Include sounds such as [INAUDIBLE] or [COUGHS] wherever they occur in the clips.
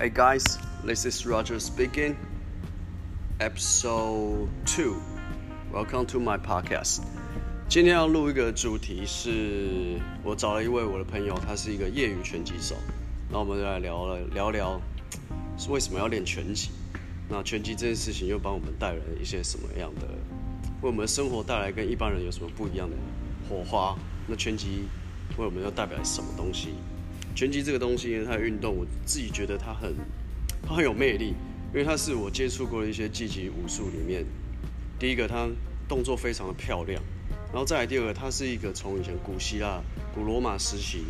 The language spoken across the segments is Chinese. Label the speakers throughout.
Speaker 1: Hey guys, this is Roger speaking. Episode two. Welcome to my podcast. 今天要录一个主题是，我找了一位我的朋友，他是一个业余拳击手。那我们就来聊了聊聊，是为什么要练拳击？那拳击这件事情又帮我们带来一些什么样的，为我们的生活带来跟一般人有什么不一样的火花？那拳击为我们又代表什么东西？拳击这个东西，它的运动，我自己觉得它很，它很有魅力，因为它是我接触过的一些积极武术里面，第一个它动作非常的漂亮，然后再来第二个，它是一个从以前古希腊、古罗马时期、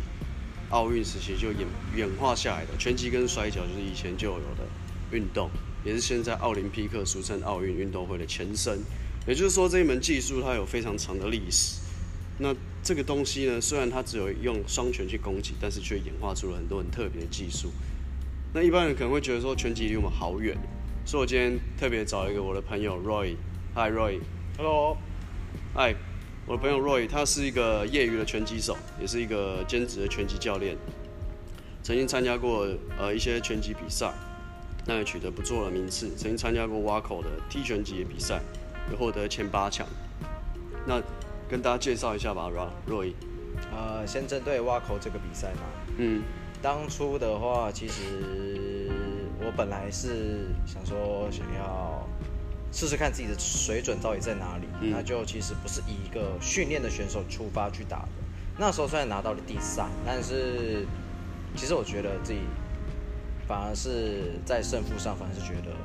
Speaker 1: 奥运时期就演演化下来的拳击跟摔跤，就是以前就有的运动，也是现在奥林匹克俗称奥运运动会的前身。也就是说，这一门技术它有非常长的历史。那这个东西呢，虽然它只有用双拳去攻击，但是却演化出了很多很特别的技术。那一般人可能会觉得说拳击离我们好远，所以我今天特别找一个我的朋友 Roy。Hi Roy。
Speaker 2: Hello。
Speaker 1: Hi，我的朋友 Roy，他是一个业余的拳击手，也是一个兼职的拳击教练。曾经参加过呃一些拳击比赛，那也取得不错的名次。曾经参加过挖口的踢拳击的比赛，也获得前八强。那跟大家介绍一下吧，Roy。
Speaker 2: 呃，先针对挖口这个比赛嘛，
Speaker 1: 嗯，
Speaker 2: 当初的话，其实我本来是想说想要试试看自己的水准到底在哪里，
Speaker 1: 嗯
Speaker 2: 那就其实不是以一个训练的选手出发去打的。那时候虽然拿到了第三，但是其实我觉得自己反而是在胜负上，反而是觉得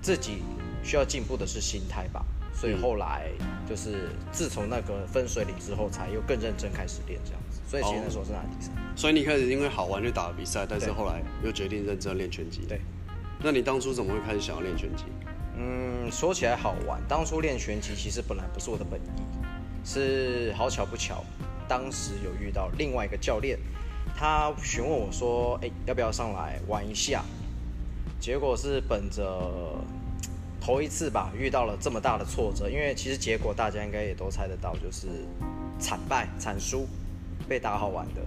Speaker 2: 自己需要进步的是心态吧。所以后来就是自从那个分水岭之后，才又更认真开始练这样子。所以其实那时候是拿第三。
Speaker 1: 所以你一开始因为好玩去打了比赛，但是
Speaker 2: 对
Speaker 1: 后来又决定认真练拳击。
Speaker 2: 对。
Speaker 1: 那你当初怎么会开始想要练拳击？
Speaker 2: 嗯，说起来好玩，当初练拳击其实本来不是我的本意，是好巧不巧，当时有遇到另外一个教练，他询问我说：“哎、要不要上来玩一下？”结果是本着头一次吧，遇到了这么大的挫折，因为其实结果大家应该也都猜得到，就是惨败、惨输，被打好玩的，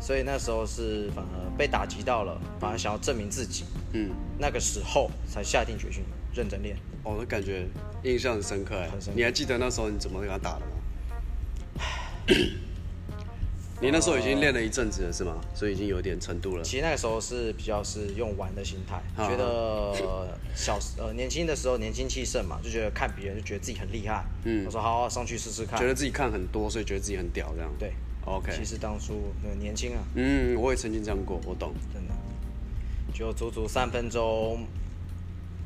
Speaker 2: 所以那时候是反而被打击到了，反而想要证明自己，
Speaker 1: 嗯，
Speaker 2: 那个时候才下定决心认真练。
Speaker 1: 哦，那感觉印象很深刻哎
Speaker 2: 很深刻。
Speaker 1: 你还记得那时候你怎么跟他打的吗？[LAUGHS] 你那时候已经练了一阵子了是吗？所以已经有点程度了。
Speaker 2: 其实那个时候是比较是用玩的心态，觉得呃小呃年轻的时候年轻气盛嘛，就觉得看别人就觉得自己很厉害。
Speaker 1: 嗯
Speaker 2: 我说好好上去试试看
Speaker 1: 觉。得自己看很多，所以觉得自己很屌这样。
Speaker 2: 对
Speaker 1: ，OK。
Speaker 2: 其实当初呃年轻啊，
Speaker 1: 嗯，我也曾经这样过，我懂。
Speaker 2: 真的，就足足三分钟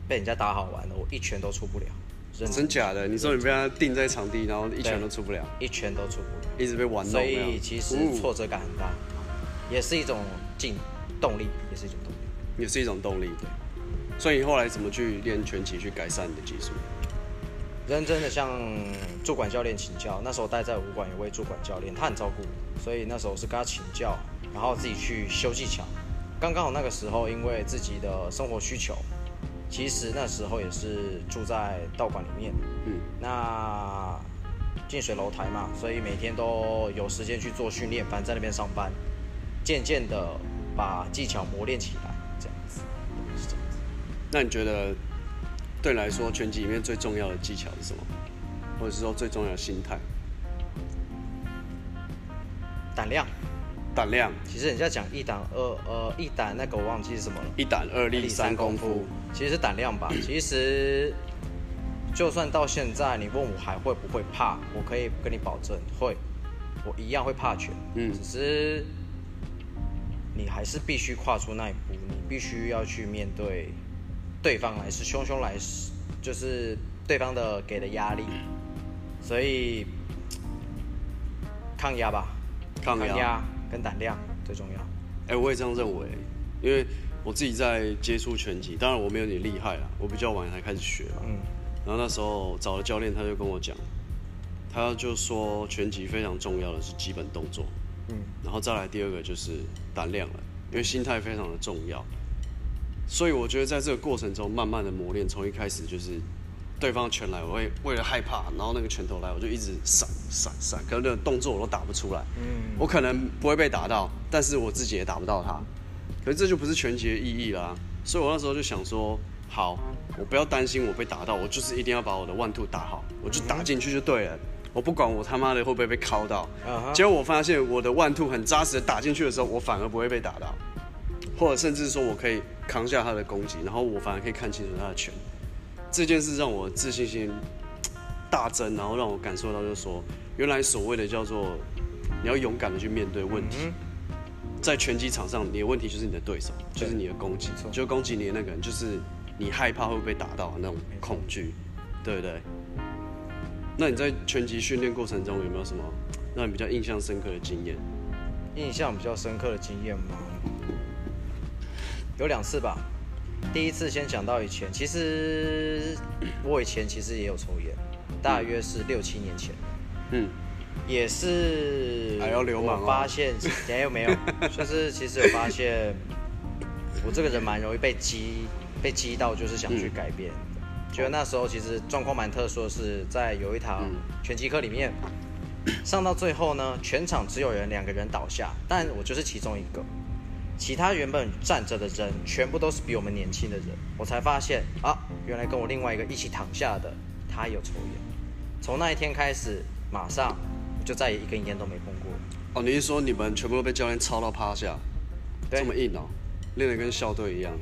Speaker 2: 被人家打好玩了，我一拳都出不了，认
Speaker 1: 真假的？你说你被他定在场地，然后一拳都出不了，
Speaker 2: 一拳都出不了，
Speaker 1: 一直被玩弄
Speaker 2: 所。以其实
Speaker 1: 嗯
Speaker 2: 挫折感很大，也是一种劲动力，也是一种动力。
Speaker 1: 也是一种动力。对。所以你后来怎么去练拳击，去改善你的技术？
Speaker 2: 认真的向主管教练请教，那时候待在武馆有位主管教练，他很照顾我，所以那时候是跟他请教，然后自己去修技巧。刚刚好那个时候，因为自己的生活需求，其实那时候也是住在道馆里面，
Speaker 1: 嗯，
Speaker 2: 那近水楼台嘛，所以每天都有时间去做训练，反正在那边上班，渐渐的把技巧磨练起来，这样子，是这样子。
Speaker 1: 那你觉得对你来说，拳击里面最重要的技巧是什么？或者是说最重要的心态？
Speaker 2: 胆量，
Speaker 1: 胆量，
Speaker 2: 其实人家讲一胆二呃一胆那个我忘记是什么了。
Speaker 1: 一胆二力三功夫。，
Speaker 2: 其实是胆量吧。[COUGHS] 其实就算到现在，你问我还会不会怕，我可以跟你保证会，我一样会怕拳。
Speaker 1: 嗯
Speaker 2: 只是你还是必须跨出那一步，你必须要去面对对方来势汹汹来势，就是对方的给的压力，所以抗压吧，
Speaker 1: 抗压
Speaker 2: 跟胆量最重要。
Speaker 1: 哎、我也这样认为，因为我自己在接触拳击，当然我没有你厉害啦，我比较晚才开始学嘛。
Speaker 2: 嗯，
Speaker 1: 然后那时候找了教练，他就跟我讲，他就说拳击非常重要的是基本动作，
Speaker 2: 嗯，
Speaker 1: 然后再来第二个就是胆量了，因为心态非常的重要。所以我觉得在这个过程中，慢慢的磨练，从一开始就是对方拳来，我会为了害怕，然后那个拳头来，我就一直闪闪闪，可是那个动作我都打不出来。
Speaker 2: 嗯，
Speaker 1: 我可能不会被打到，但是我自己也打不到他。可是这就不是拳击的意义啦。所以我那时候就想说，好，我不要担心我被打到，我就是一定要把我的 one two 打好，我就打进去就对了。我不管我他妈的会不会被敲到。结果我发现我的 one two 很扎实的打进去的时候，我反而不会被打到，或者甚至说我可以扛下他的攻击，然后我反而可以看清楚他的拳。这件事让我自信心大增，然后让我感受到就是说，原来所谓的叫做你要勇敢的去面对问题。在拳击场上，你的问题就是你的对手，就是你的攻击，就攻击你的那个人，就是你害怕会被打到的那种恐惧，对不对？那你在拳击训练过程中有没有什么让你比较印象深刻的经验？
Speaker 2: 印象比较深刻的经验吗？有两次吧。第一次先讲到以前，其实我以前其实也有抽烟，大约是六七年前，
Speaker 1: 嗯，
Speaker 2: 也是
Speaker 1: 还要流氓哦。
Speaker 2: 我发现没有没有，[LAUGHS] 就是其实有发现我这个人蛮容易被激被激到，就是想去改变。的。觉得那时候其实状况蛮特殊的是，在有一堂
Speaker 1: 嗯。
Speaker 2: 拳击课里面，[COUGHS] 上到最后呢，全场只有人两个人倒下，但我就是其中一个。其他原本站着的人全部都是比我们年轻的人，我才发现啊，原来跟我另外一个一起躺下的他有抽烟。从那一天开始，马上我就再也一根烟都没碰过。
Speaker 1: 哦，你是说你们全部都被教练操到趴下，
Speaker 2: 对
Speaker 1: 这么硬哦，练得跟校队一样？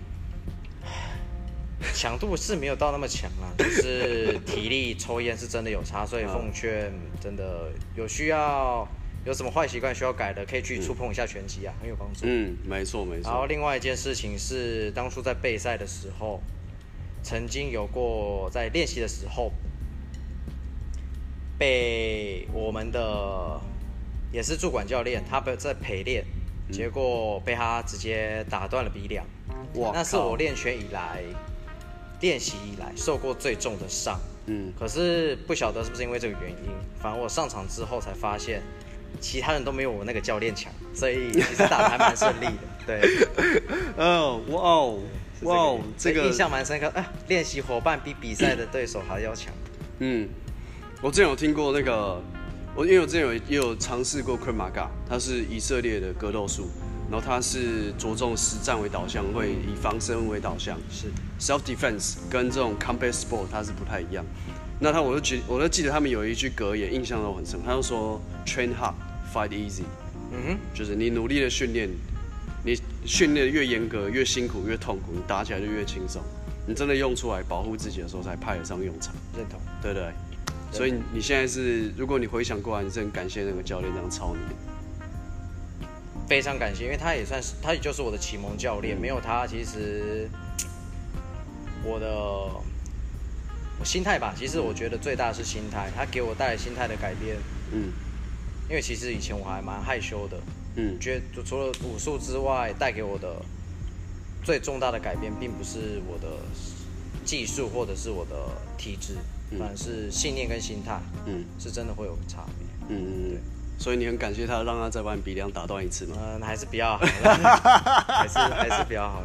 Speaker 2: 强度是没有到那么强啦，[LAUGHS] 就是体力抽烟是真的有差，所以奉劝真的有需要有什么坏习惯需要改的，可以去触碰一下拳击啊，很有帮助。
Speaker 1: 嗯，没错没错
Speaker 2: 然后。另外一件事情是，当初在备赛的时候，曾经有过在练习的时候，被我们的也是驻管教练，他被在陪练，结果被他直接打断了鼻梁。
Speaker 1: 哇
Speaker 2: 那是我练拳以来练习以来受过最重的伤。
Speaker 1: 嗯，
Speaker 2: 可是不晓得是不是因为这个原因，反而我上场之后才发现，其他人都没有我那个教练强，所以其实打的还蛮顺利的。[LAUGHS] 对，
Speaker 1: 哦，哇哦，哇哦，这个
Speaker 2: 印象蛮深刻。哎，练习伙伴比比赛的对手还要强。
Speaker 1: 嗯，我之前有听过那个，我因为我之前有也有尝试过 Krav Maga，它是以色列的格斗术，然后它是着重实战为导向，会以防身为导向，
Speaker 2: 是
Speaker 1: self defense 跟这种 combat sport 它是不太一样。那他我就记我就记得他们有一句格言，印象都很深，他就说 train hard, fight easy，
Speaker 2: 嗯哼
Speaker 1: 就是你努力的训练，你训练得越严格、越辛苦、越痛苦，你打起来就越轻松。你真的用出来保护自己的时候，才派得上用场。
Speaker 2: 哼，认同。
Speaker 1: 对不对？所以你现在是，如果你回想过来，你是很感谢那个教练这样操你。
Speaker 2: 非常感谢，因为他也算是，他也就是我的启蒙教练。没有他，其实我的我心态吧，其实我觉得最大的是心态，他给我带来心态的改变。
Speaker 1: 嗯
Speaker 2: 因为其实以前我还蛮害羞的，
Speaker 1: 嗯
Speaker 2: 觉得就除了武术之外，带给我的最重大的改变，并不是我的技术或者是我的体质，反而是信念跟心态，
Speaker 1: 嗯
Speaker 2: 是真的会有差别。
Speaker 1: 嗯嗯嗯。所以你很感谢他，让他再把你鼻梁打断一次吗？
Speaker 2: 嗯，还是比较好了，[LAUGHS] 还是还是比较好，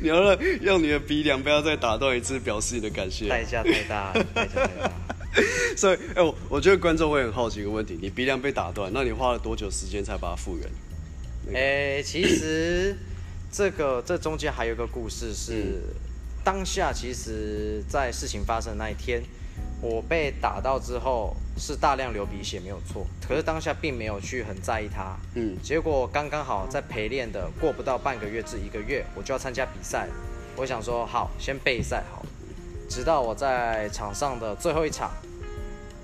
Speaker 1: 你要让让你的鼻梁不要再打断一次，表示你的感谢。
Speaker 2: 代价太大，代价太大。[LAUGHS]
Speaker 1: 所以，哎、我我觉得观众会很好奇一个问题：你鼻梁被打断，那你花了多久时间才把它复原？
Speaker 2: 诶、其实这个这中间还有一个故事是，当下其实在事情发生的那一天，我被打到之后是大量流鼻血没有错，可是当下并没有去很在意它。
Speaker 1: 嗯
Speaker 2: 结果刚刚好在陪练的过不到半个月至一个月，我就要参加比赛。我想说好，先备赛好了。直到我在场上的最后一场，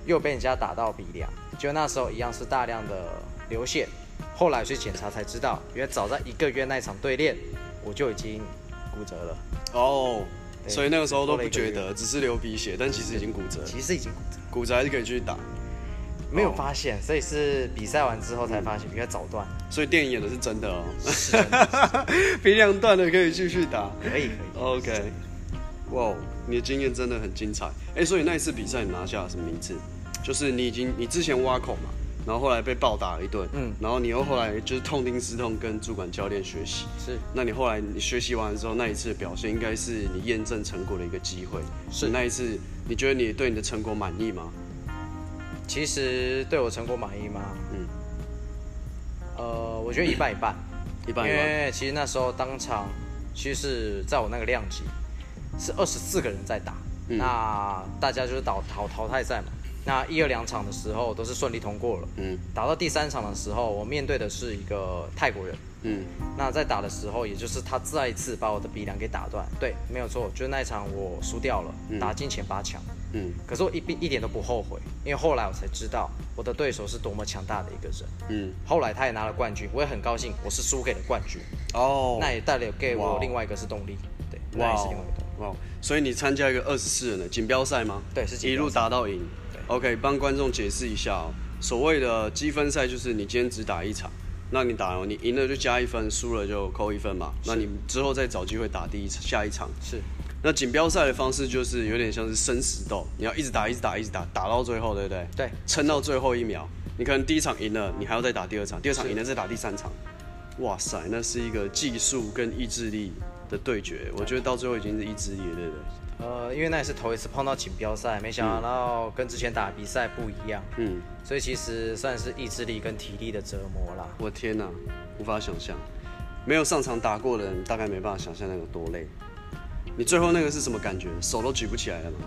Speaker 2: 又被人家打到鼻梁，就那时候一样是大量的流血。后来去检查才知道，原来早在一个月那场对练，我就已经骨折了。
Speaker 1: 哦，
Speaker 2: 对
Speaker 1: 所以那个时候都不觉得，只是流鼻血，但其实已经骨折了。
Speaker 2: 其实已经骨折，
Speaker 1: 骨折还是可以继续打，
Speaker 2: 没有发现，所以是比赛完之后才发现，原来早断。
Speaker 1: 所以电影演的是真的哦。[LAUGHS] 鼻梁断了可以继续打。
Speaker 2: 可以可以。
Speaker 1: OK，哇，你的经验真的很精彩。哎、所以那一次比赛你拿下了什么名次？就是你已经你之前挖口嘛，然后后来被暴打了一顿，
Speaker 2: 嗯
Speaker 1: 然后你又后来就是痛定思痛跟主管教练学习。
Speaker 2: 是
Speaker 1: 那你后来你学习完了之后，那一次的表现应该是你验证成果的一个机会。
Speaker 2: 是
Speaker 1: 那一次，你觉得你对你的成果满意吗？
Speaker 2: 其实对我成果满意吗？
Speaker 1: 嗯，
Speaker 2: 呃，我觉得一半一半。
Speaker 1: 一半一半。因。
Speaker 2: 为其实那时候当场，其实是在我那个量级是二十四个人在打，
Speaker 1: 嗯
Speaker 2: 那大家就是淘淘淘汰赛嘛。那一二两场的时候都是顺利通过了，
Speaker 1: 嗯
Speaker 2: 打到第三场的时候，我面对的是一个泰国人。
Speaker 1: 嗯
Speaker 2: 那在打的时候，也就是他再一次把我的鼻梁给打断。对，没有错，就是那一场我输掉了，打进前八强。
Speaker 1: 嗯
Speaker 2: 可是我一并一点都不后悔，因为后来我才知道我的对手是多么强大的一个人。
Speaker 1: 嗯。
Speaker 2: 后来他也拿了冠军，我也很高兴，我是输给了冠军，
Speaker 1: 哦。
Speaker 2: 那也带了给我另外一个是动力，对，那也是另外一个动力。
Speaker 1: 哇！哦所以你参加一个二十四人的锦标赛吗？
Speaker 2: 对是锦
Speaker 1: 一路打到赢。
Speaker 2: 对
Speaker 1: OK，帮观众解释一下哦。所谓的积分赛就是你今天只打一场，那你打哦，你赢了就加一分，输了就扣一分嘛。那你之后再找机会打第一场下一场。
Speaker 2: 是
Speaker 1: 那锦标赛的方式就是有点像是生死斗，你要一直打，一直打，一直打，打到最后，对不对？
Speaker 2: 对，
Speaker 1: 撑到最后一秒。你可能第一场赢了，你还要再打第二场，第二场赢了再打第三场。哇塞，那是一个技术跟意志力的对决。我觉得到最后已经是意志力了，对不对？
Speaker 2: 呃，因为那也是头一次碰到锦标赛，没想到跟之前打比赛不一样，
Speaker 1: 嗯，
Speaker 2: 所以其实算是意志力跟体力的折磨啦。
Speaker 1: 我天哪，无法想象，没有上场打过的人大概没办法想象那有多累。你最后那个是什么感觉？手都举不起来了吗？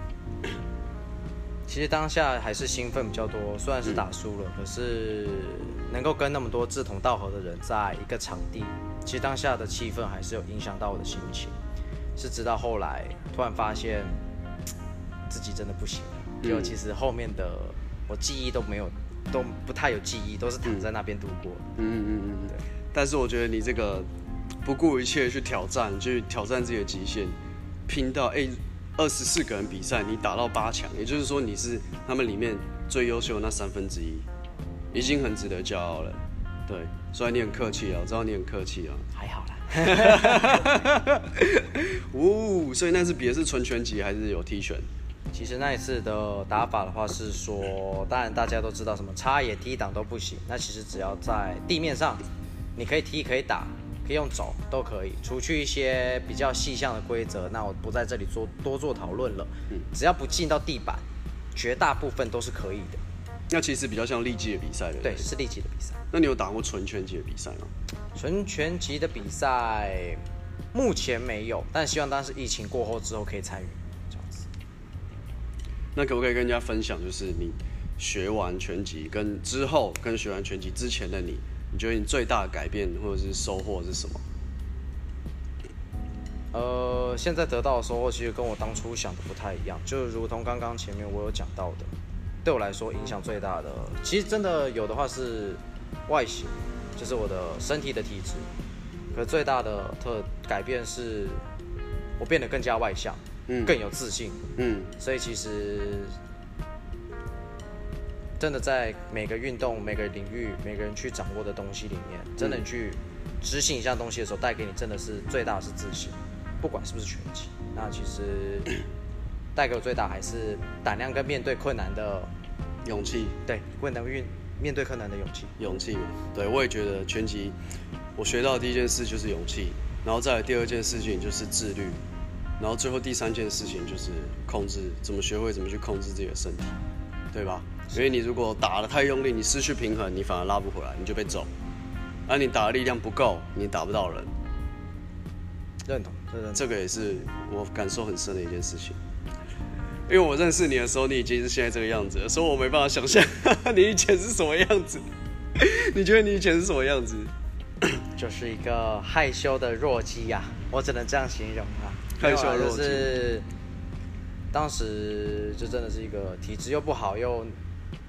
Speaker 2: 其实当下还是兴奋比较多，虽然是打输了，可是能够跟那么多志同道合的人在一个场地，其实当下的气氛还是有影响到我的心情。是直到后来突然发现自己真的不行了，就其实后面的我记忆都没有，都不太有记忆，都是躺在那边度过。
Speaker 1: 嗯嗯嗯嗯。对但是我觉得你这个不顾一切去挑战，去挑战自己的极限，拼到哎二十四个人比赛，你打到八强，也就是说你是他们里面最优秀的那三分之一，已经很值得骄傲了。对，虽然你很客气啊，我知道你很客气啊。
Speaker 2: 还好啦，哈哈哈
Speaker 1: 哦，所以那次别是纯拳击还是有踢拳？
Speaker 2: 其实那一次的打法的话是说，当然大家都知道什么插野踢挡都不行，那其实只要在地面上，你可以踢可以打，可以用走都可以，除去一些比较细项的规则，那我不在这里做多做讨论了。只要不进到地板，绝大部分都是可以的。
Speaker 1: 那其实比较像力技的比赛，对不对？
Speaker 2: 对，是立即的比赛。
Speaker 1: 那你有打过纯拳击的比赛吗？
Speaker 2: 纯拳击的比赛目前没有，但希望当时疫情过后之后可以参与。这样子。
Speaker 1: 那可不可以跟人家分享，就是你学完拳击跟之后跟学完拳击之前的你，你觉得你最大的改变或者是收获是什么？
Speaker 2: 呃，现在得到的收获其实跟我当初想的不太一样，就如同刚刚前面我有讲到的，对我来说影响最大的，其实真的有的话是外形，就是我的身体的体质，可最大的特改变是，我变得更加外向，
Speaker 1: 嗯
Speaker 2: 更有自信，
Speaker 1: 嗯
Speaker 2: 所以其实真的在每个运动、每个领域、每个人去掌握的东西里面，真的去执行一项东西的时候，带给你真的是最大的是自信，不管是不是拳击。那其实 [COUGHS] 带给我最大还是胆量跟面对困难的，
Speaker 1: 勇气，
Speaker 2: 对困难运面对困难的勇气。
Speaker 1: 勇气嘛。对，我也觉得拳击，我学到的第一件事就是勇气，然后再来第二件事情就是自律，然后最后第三件事情就是控制，怎么学会怎么去控制自己的身体，对吧？因为你如果打得太用力，你失去平衡，你反而拉不回来，你就被揍。而、你打的力量不够，你打不到人。
Speaker 2: 认同，这认同。
Speaker 1: 这个也是我感受很深的一件事情。因为我认识你的时候，你已经是现在这个样子了，所以我没办法想象 [LAUGHS] 你以前是什么样子。[LAUGHS] 你觉得你以前是什么样子？[COUGHS]
Speaker 2: 就是一个害羞的弱鸡呀、我只能这样形容啊。
Speaker 1: 害羞的
Speaker 2: 是当时就真的是一个体质又不好又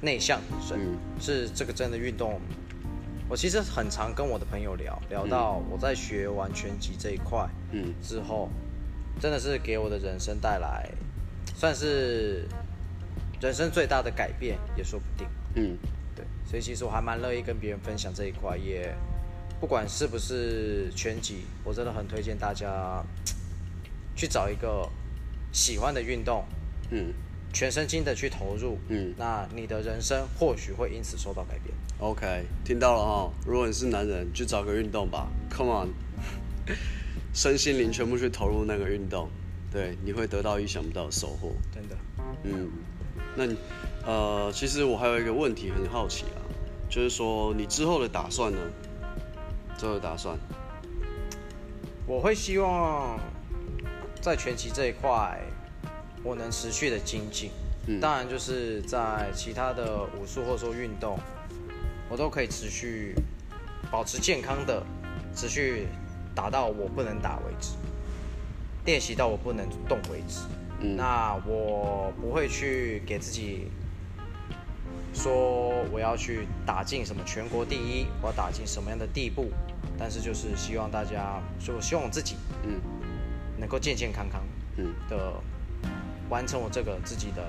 Speaker 2: 内向的人，
Speaker 1: 嗯
Speaker 2: 是这个真的运动。我其实很常跟我的朋友聊，聊到我在学完拳击这一块
Speaker 1: 嗯
Speaker 2: 之后，真的是给我的人生带来，算是人生最大的改变，也说不定。
Speaker 1: 嗯
Speaker 2: 对，所以其实我还蛮乐意跟别人分享这一块，也不管是不是全集，我真的很推荐大家去找一个喜欢的运动，
Speaker 1: 嗯
Speaker 2: 全身心的去投入，
Speaker 1: 嗯
Speaker 2: 那你的人生或许会因此受到改变。
Speaker 1: ，OK，听到了哈。如果你是男人，去找个运动吧，Come on，[LAUGHS] 身心灵全部去投入那个运动，对，你会得到意想不到的收获。
Speaker 2: 真的，
Speaker 1: 嗯，那你呃，其实我还有一个问题很好奇啊，就是说你之后的打算呢？之后的打算，
Speaker 2: 我会希望在拳击这一块，我能持续的精进。
Speaker 1: 嗯
Speaker 2: 当然就是在其他的武术或者说运动，我都可以持续保持健康的，持续打到我不能打为止，练习到我不能动为止。
Speaker 1: 嗯
Speaker 2: 那我不会去给自己说我要去打进什么全国第一，我要打进什么样的地步，但是就是希望大家，就我希望我自己
Speaker 1: 嗯
Speaker 2: 能够健健康康
Speaker 1: 嗯
Speaker 2: 的完成我这个自己的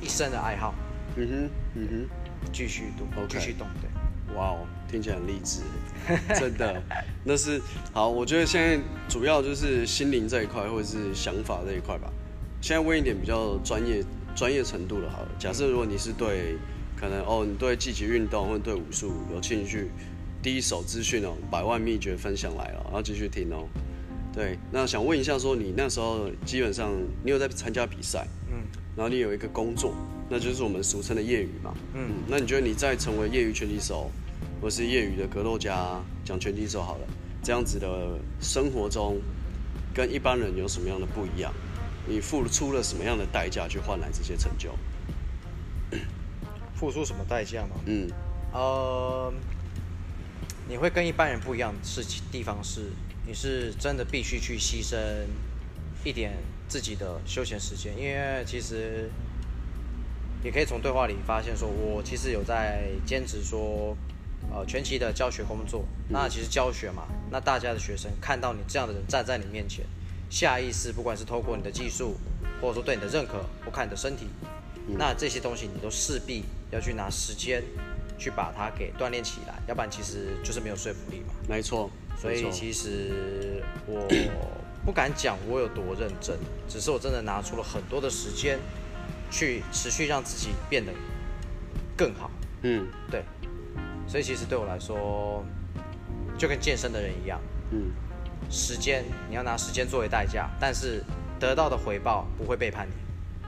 Speaker 2: 一生的爱好，
Speaker 1: 嗯哼嗯哼。
Speaker 2: 继续动
Speaker 1: OK
Speaker 2: 继续动，对。
Speaker 1: 哇哦，听起来很励志，[LAUGHS] 真的。那是好，我觉得现在主要就是心灵这一块，或者是想法这一块吧。现在问一点比较专业专业程度的，好了。假设如果你是对可能哦，你对积极运动或者对武术有兴趣，第一手资讯哦，百万秘诀分享来了，然后继续听哦。对，那想问一下，说你那时候基本上你有在参加比赛，
Speaker 2: 嗯
Speaker 1: 然后你有一个工作，那就是我们俗称的业余嘛。
Speaker 2: 嗯，
Speaker 1: 那你觉得你在成为业余拳击手，或是业余的格斗家，讲拳击手好了，这样子的生活中，跟一般人有什么样的不一样？你付出了什么样的代价去换来这些成就？[COUGHS]
Speaker 2: 付出什么代价吗？
Speaker 1: 嗯
Speaker 2: 呃，你会跟一般人不一样的事情地方是，你是真的必须去牺牲一点自己的休闲时间，因为其实也可以从对话里发现，说我其实有在兼职说，呃，全期的教学工作。那其实教学嘛，那大家的学生看到你这样的人站在你面前，下意识不管是透过你的技术，或者说对你的认可，或看你的身体，那这些东西你都势必要去拿时间去把它给锻炼起来，要不然其实就是没有说服力嘛。
Speaker 1: 没错，
Speaker 2: 所以其实我不敢讲我有多认真，只是我真的拿出了很多的时间去持续让自己变得更好。
Speaker 1: 嗯
Speaker 2: 对，所以其实对我来说，就跟健身的人一样，
Speaker 1: 嗯，
Speaker 2: 时间你要拿时间作为代价，但是得到的回报不会背叛你，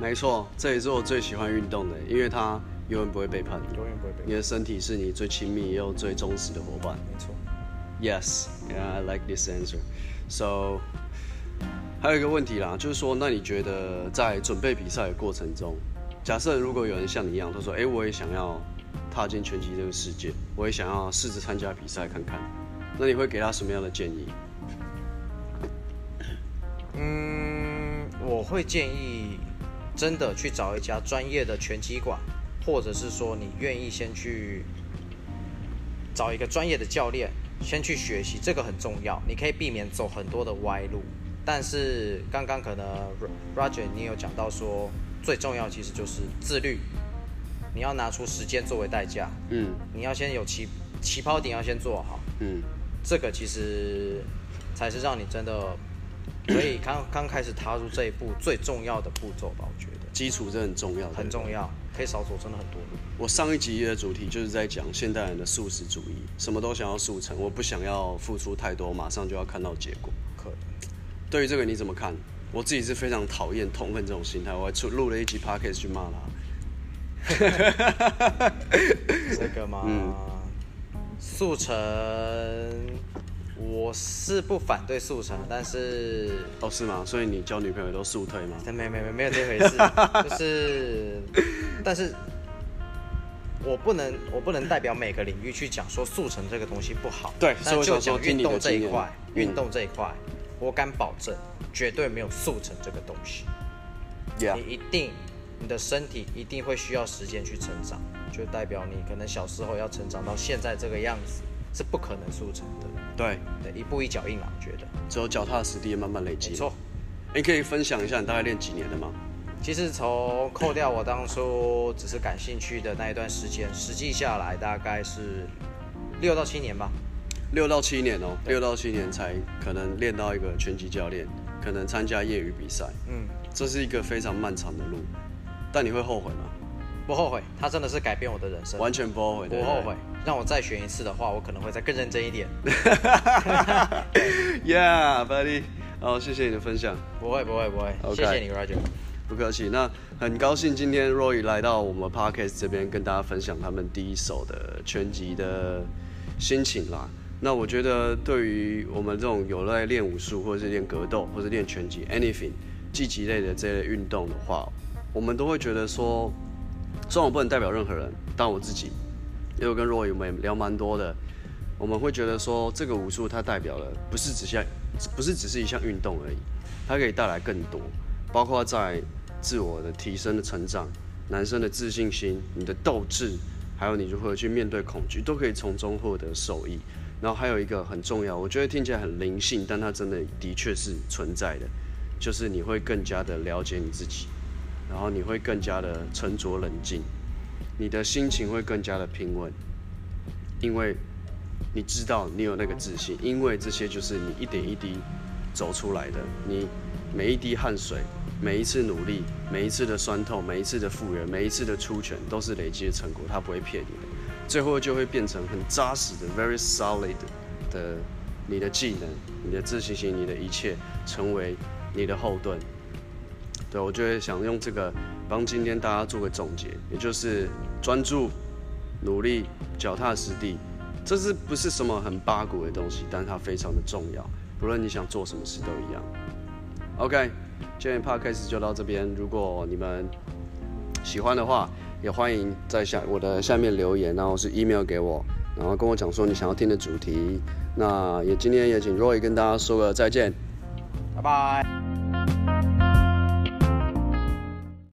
Speaker 1: 没错，这也是我最喜欢运动的，因为它永远不会背叛你。
Speaker 2: 永远不会背叛
Speaker 1: 你的身体是你最亲密又最忠实的伙伴。
Speaker 2: 没错。
Speaker 1: Yes, yeah, I like this answer. So，还有一个问题啦，就是说，那你觉得在准备比赛的过程中，假设如果有人像你一样，他说：“哎、我也想要踏进拳击这个世界，我也想要试着参加比赛看看。”那你会给他什么样的建议？
Speaker 2: 嗯，我会建议真的去找一家专业的拳击馆，或者是说你愿意先去找一个专业的教练，先去学习，这个很重要。你可以避免走很多的歪路。但是刚刚可能 Roger 你有讲到说，最重要其实就是自律，你要拿出时间作为代价，
Speaker 1: 嗯
Speaker 2: 你要先有起起跑点要先做好。
Speaker 1: 嗯
Speaker 2: 这个其实才是让你真的可以刚刚开始踏入这一步最重要的步骤吧，我觉得
Speaker 1: 基础是很重要，
Speaker 2: 很重要，可以少走真的很多路。
Speaker 1: 我上一集的主题就是在讲现代人的素食主义，什么都想要速成，我不想要付出太多，马上就要看到结果。对于这个你怎么看？我自己是非常讨厌、痛恨这种心态，我还出录了一集 podcast 去骂他。[LAUGHS]
Speaker 2: 这个嘛，
Speaker 1: 嗯
Speaker 2: 速成，我是不反对速成，但是
Speaker 1: 哦，是吗？所以你交女朋友都速推吗？
Speaker 2: 没没没没有这回事，就是，[LAUGHS] 但是我不能我不能代表每个领域去讲说速成这个东西不好，
Speaker 1: 对所以我
Speaker 2: 但就讲运动这一块，
Speaker 1: 嗯
Speaker 2: 运动这一块，我敢保证绝对没有速成这个东西。
Speaker 1: Yeah，
Speaker 2: 你一定，你的身体一定会需要时间去成长，就代表你可能小时候要成长到现在这个样子，是不可能速成的。
Speaker 1: 对，
Speaker 2: 对，一步一脚印啊，我觉得
Speaker 1: 只有脚踏实地，慢慢累积。
Speaker 2: 没错。
Speaker 1: 你可以分享一下你大概练几年的吗？
Speaker 2: 其实从扣掉我当初只是感兴趣的那一段时间，实际下来大概是六到七年吧。
Speaker 1: 六到七年哦，六到七年才可能练到一个拳击教练，可能参加业余比赛，
Speaker 2: 嗯，
Speaker 1: 这是一个非常漫长的路。但你会后悔吗？
Speaker 2: 不后悔，它真的是改变我的人生，
Speaker 1: 完全不后悔，
Speaker 2: 不后悔。让我再选一次的话，我可能会再更认真一点。[LAUGHS]
Speaker 1: Yeah, buddy。好，谢谢你的分享。
Speaker 2: 不会，不会，不会谢谢你，Roger。
Speaker 1: 不客气。那很高兴今天 Roy 来到我们 Podcast 这边跟大家分享他们第一手的拳击的心情啦。那我觉得对于我们这种有在练武术，或者是练格斗，或者练拳击，anything，积极类的这类运动的话，我们都会觉得说，虽然我不能代表任何人，但我自己，因为跟 Roy 我们聊蛮多的，我们会觉得说，这个武术它代表了不是只像，不是只是一项运动而已，它可以带来更多，包括在自我的提升的成长，男生的自信心，你的斗志，还有你如何去面对恐惧，都可以从中获得受益。然后还有一个很重要，我觉得听起来很灵性，但它真的的确是存在的，就是你会更加的了解你自己。然后你会更加的沉着冷静，你的心情会更加的平稳，因为你知道你有那个自信，因为这些就是你一点一滴走出来的，你每一滴汗水，每一次努力，每一次的酸痛，每一次的复原，每一次的出拳，都是累积的成果，它不会骗你的，最后就会变成很扎实的，very solid 的你的技能，你的自信心，你的一切，成为你的后盾。对，我就会想用这个帮今天大家做个总结，也就是专注、努力、脚踏实地，这是不是什么很八股的东西？但它非常的重要，不论你想做什么事都一样。OK，今天 Podcast 就到这边。如果你们喜欢的话，也欢迎在下我的下面留言，然后是 email 给我，然后跟我讲说你想要听的主题。那也今天也请 Roy 跟大家说个再见，
Speaker 2: 拜拜。